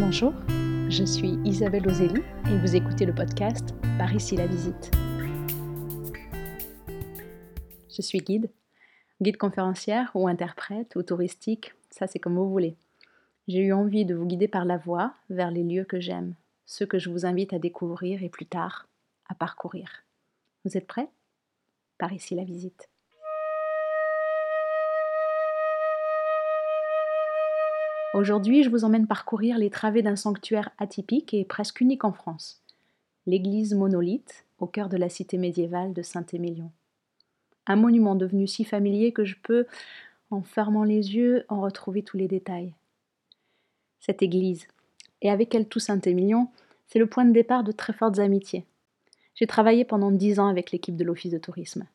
Bonjour, je suis Isabelle Ozelli et vous écoutez le podcast Par ici la visite. Je suis guide, guide conférencière ou interprète ou touristique, ça c'est comme vous voulez. J'ai eu envie de vous guider par la voix vers les lieux que j'aime, ceux que je vous invite à découvrir et plus tard à parcourir. Vous êtes prêts? Par ici la visite. Aujourd'hui, je vous emmène parcourir les travées d'un sanctuaire atypique et presque unique en France, l'église monolithe au cœur de la cité médiévale de Saint-Émilion. Un monument devenu si familier que je peux, en fermant les yeux, en retrouver tous les détails. Cette église, et avec elle tout Saint-Émilion, c'est le point de départ de très fortes amitiés. J'ai travaillé pendant dix ans avec l'équipe de l'Office de tourisme.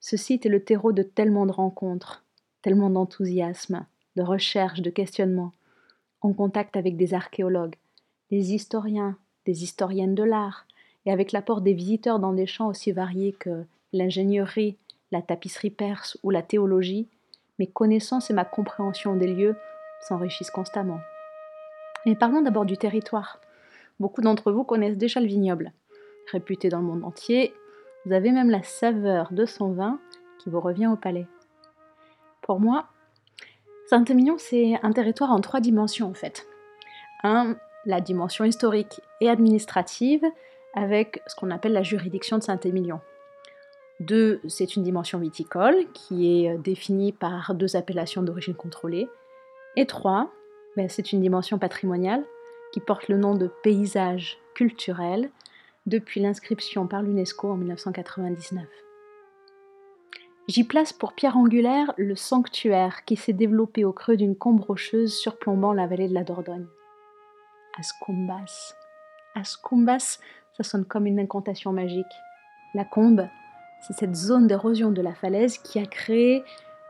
Ce site est le terreau de tellement de rencontres, tellement d'enthousiasme, de recherche, de questionnement, en contact avec des archéologues, des historiens, des historiennes de l'art, et avec l'apport des visiteurs dans des champs aussi variés que l'ingénierie, la tapisserie perse ou la théologie, mes connaissances et ma compréhension des lieux s'enrichissent constamment. Mais parlons d'abord du territoire. Beaucoup d'entre vous connaissent déjà le vignoble. Réputé dans le monde entier, vous avez même la saveur de son vin qui vous revient au palais. Pour moi, Saint-Émilion, c'est un territoire en trois dimensions en fait. Un, la dimension historique et administrative avec ce qu'on appelle la juridiction de Saint-Émilion. Deux, c'est une dimension viticole qui est définie par deux appellations d'origine contrôlée. Et trois, ben, c'est une dimension patrimoniale qui porte le nom de paysage culturel depuis l'inscription par l'UNESCO en 1999. J'y place pour pierre angulaire le sanctuaire qui s'est développé au creux d'une combe rocheuse surplombant la vallée de la Dordogne. Ascumbas. Ascumbas, ça sonne comme une incantation magique. La combe, c'est cette zone d'érosion de la falaise qui a créé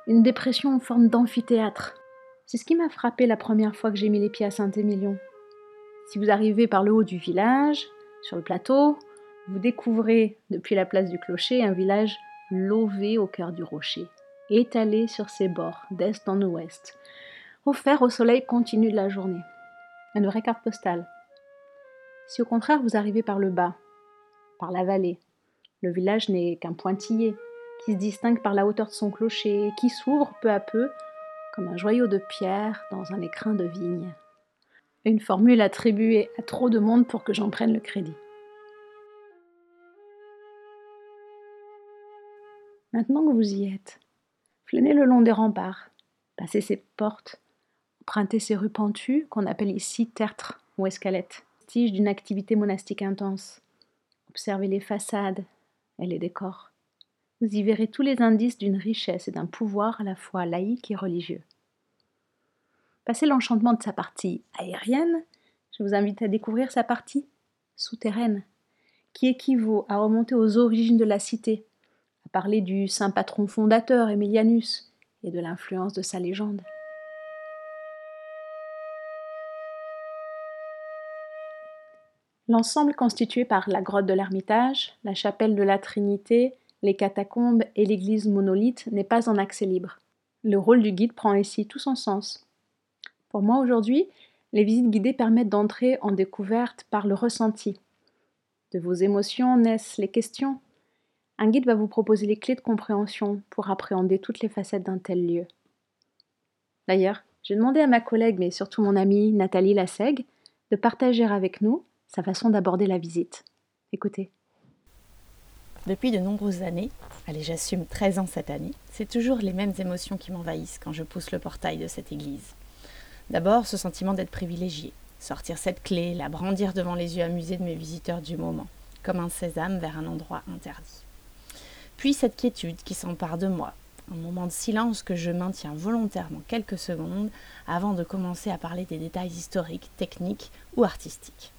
une dépression en forme d'amphithéâtre. C'est ce qui m'a frappé la première fois que j'ai mis les pieds à Saint-Émilion. Si vous arrivez par le haut du village, sur le plateau, vous découvrez depuis la place du clocher un village lové au cœur du rocher, étalé sur ses bords d'est en ouest, offert au soleil continu de la journée. Une vraie carte postale. Si au contraire vous arrivez par le bas, par la vallée, le village n'est qu'un pointillé qui se distingue par la hauteur de son clocher qui s'ouvre peu à peu comme un joyau de pierre dans un écrin de vigne. Une formule attribuée à trop de monde pour que j'en prenne le crédit. Maintenant que vous y êtes, flânez le long des remparts, passez ces portes, empruntez ces rues pentues qu'on appelle ici tertres ou escalettes, vestige d'une activité monastique intense. Observez les façades et les décors. Vous y verrez tous les indices d'une richesse et d'un pouvoir à la fois laïque et religieux. Passez l'enchantement de sa partie aérienne, je vous invite à découvrir sa partie souterraine, qui équivaut à remonter aux origines de la cité, parler du saint patron fondateur Emilianus et de l'influence de sa légende. L'ensemble constitué par la grotte de l'Ermitage, la chapelle de la Trinité, les catacombes et l'église monolithe n'est pas en accès libre. Le rôle du guide prend ici tout son sens. Pour moi aujourd'hui, les visites guidées permettent d'entrer en découverte par le ressenti. De vos émotions naissent les questions, un guide va vous proposer les clés de compréhension pour appréhender toutes les facettes d'un tel lieu. D'ailleurs, j'ai demandé à ma collègue, mais surtout mon amie Nathalie Lasseg, de partager avec nous sa façon d'aborder la visite. Écoutez. Depuis de nombreuses années, allez j'assume 13 ans cette année, c'est toujours les mêmes émotions qui m'envahissent quand je pousse le portail de cette église. D'abord ce sentiment d'être privilégié, sortir cette clé, la brandir devant les yeux amusés de mes visiteurs du moment, comme un sésame vers un endroit interdit. Puis cette quiétude qui s'empare de moi, un moment de silence que je maintiens volontairement quelques secondes avant de commencer à parler des détails historiques, techniques ou artistiques.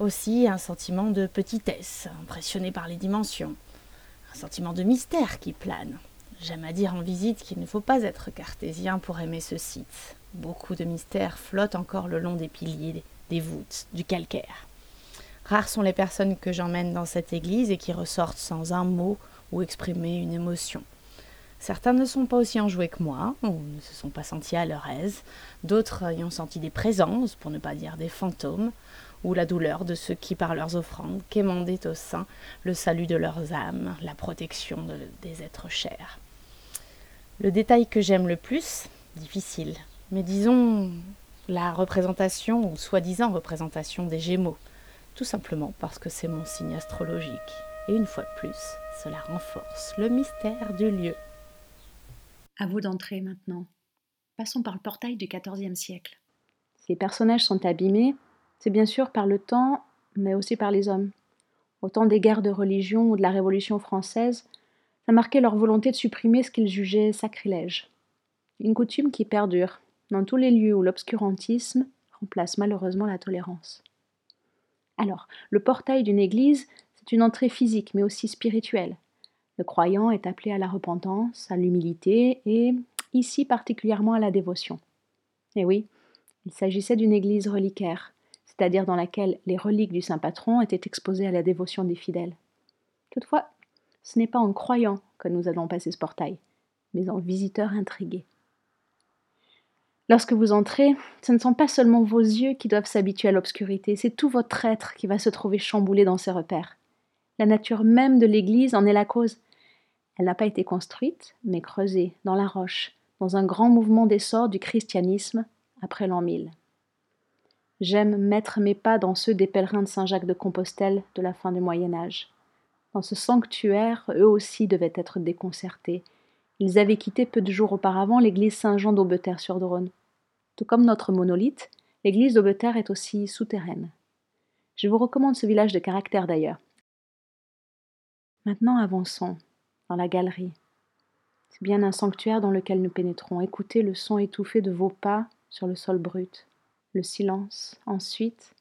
Aussi un sentiment de petitesse, impressionné par les dimensions, un sentiment de mystère qui plane. J'aime à dire en visite qu'il ne faut pas être cartésien pour aimer ce site. Beaucoup de mystères flottent encore le long des piliers, des voûtes, du calcaire. Rares sont les personnes que j'emmène dans cette église et qui ressortent sans un mot ou exprimer une émotion. Certains ne sont pas aussi enjoués que moi, ou ne se sont pas sentis à leur aise, d'autres y ont senti des présences, pour ne pas dire des fantômes, ou la douleur de ceux qui, par leurs offrandes, quémandaient au sein le salut de leurs âmes, la protection des êtres chers. Le détail que j'aime le plus, difficile, mais disons la représentation, ou soi-disant représentation des Gémeaux, tout simplement parce que c'est mon signe astrologique. Et une fois de plus, cela renforce le mystère du lieu. À vous d'entrer maintenant. Passons par le portail du XIVe siècle. Ces personnages sont abîmés, c'est bien sûr par le temps, mais aussi par les hommes. Au temps des guerres de religion ou de la Révolution française, ça marquait leur volonté de supprimer ce qu'ils jugeaient sacrilège. Une coutume qui perdure dans tous les lieux où l'obscurantisme remplace malheureusement la tolérance. Alors, le portail d'une église, c'est une entrée physique mais aussi spirituelle. Le croyant est appelé à la repentance, à l'humilité et, ici particulièrement, à la dévotion. Et oui, il s'agissait d'une église reliquaire, c'est-à-dire dans laquelle les reliques du saint patron étaient exposées à la dévotion des fidèles. Toutefois, ce n'est pas en croyant que nous allons passer ce portail, mais en visiteurs intrigués. Lorsque vous entrez, ce ne sont pas seulement vos yeux qui doivent s'habituer à l'obscurité, c'est tout votre être qui va se trouver chamboulé dans ces repères. La nature même de l'Église en est la cause. Elle n'a pas été construite, mais creusée dans la roche, dans un grand mouvement d'essor du christianisme après l'an 1000. J'aime mettre mes pas dans ceux des pèlerins de Saint-Jacques de Compostelle de la fin du Moyen Âge. Dans ce sanctuaire, eux aussi devaient être déconcertés. Ils avaient quitté peu de jours auparavant l'église Saint-Jean d'Aubeterre-sur-Dronne. Tout comme notre monolithe, l'église d'Aubeterre est aussi souterraine. Je vous recommande ce village de caractère d'ailleurs. Maintenant avançons dans la galerie. C'est bien un sanctuaire dans lequel nous pénétrons. Écoutez le son étouffé de vos pas sur le sol brut le silence. Ensuite,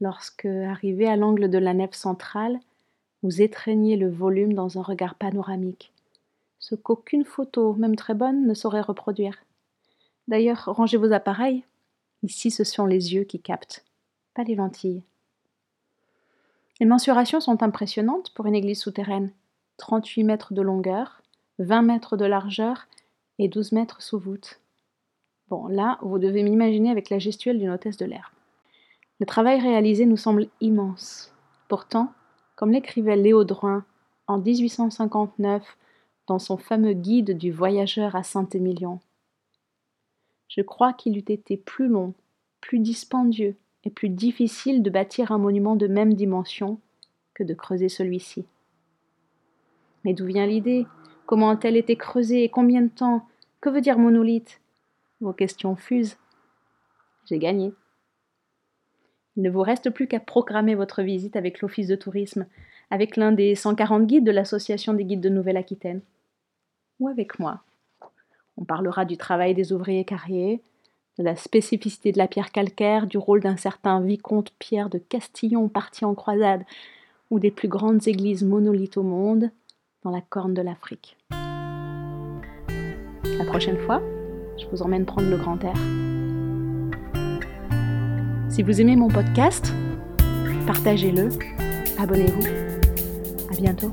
lorsque, arrivé à l'angle de la nef centrale, vous étreignez le volume dans un regard panoramique, ce qu'aucune photo, même très bonne, ne saurait reproduire. D'ailleurs, rangez vos appareils. Ici, ce sont les yeux qui captent, pas les lentilles. Les mensurations sont impressionnantes pour une église souterraine. 38 mètres de longueur, 20 mètres de largeur et 12 mètres sous voûte. Bon, là, vous devez m'imaginer avec la gestuelle d'une hôtesse de l'air. Le travail réalisé nous semble immense. Pourtant, comme l'écrivait Léo en 1859 dans son fameux guide du voyageur à Saint-Émilion, je crois qu'il eût été plus long, plus dispendieux et plus difficile de bâtir un monument de même dimension que de creuser celui-ci. Mais d'où vient l'idée? Comment a-t-elle été creusée et combien de temps? Que veut dire monolithe? Vos questions fusent. J'ai gagné. Il ne vous reste plus qu'à programmer votre visite avec l'Office de tourisme, avec l'un des 140 guides de l'Association des guides de Nouvelle-Aquitaine. Ou avec moi. On parlera du travail des ouvriers carriers, de la spécificité de la pierre calcaire, du rôle d'un certain vicomte Pierre de Castillon parti en croisade, ou des plus grandes églises monolithes au monde, dans la corne de l'Afrique. La prochaine fois, je vous emmène prendre le grand air. Si vous aimez mon podcast, partagez-le, abonnez-vous. À bientôt.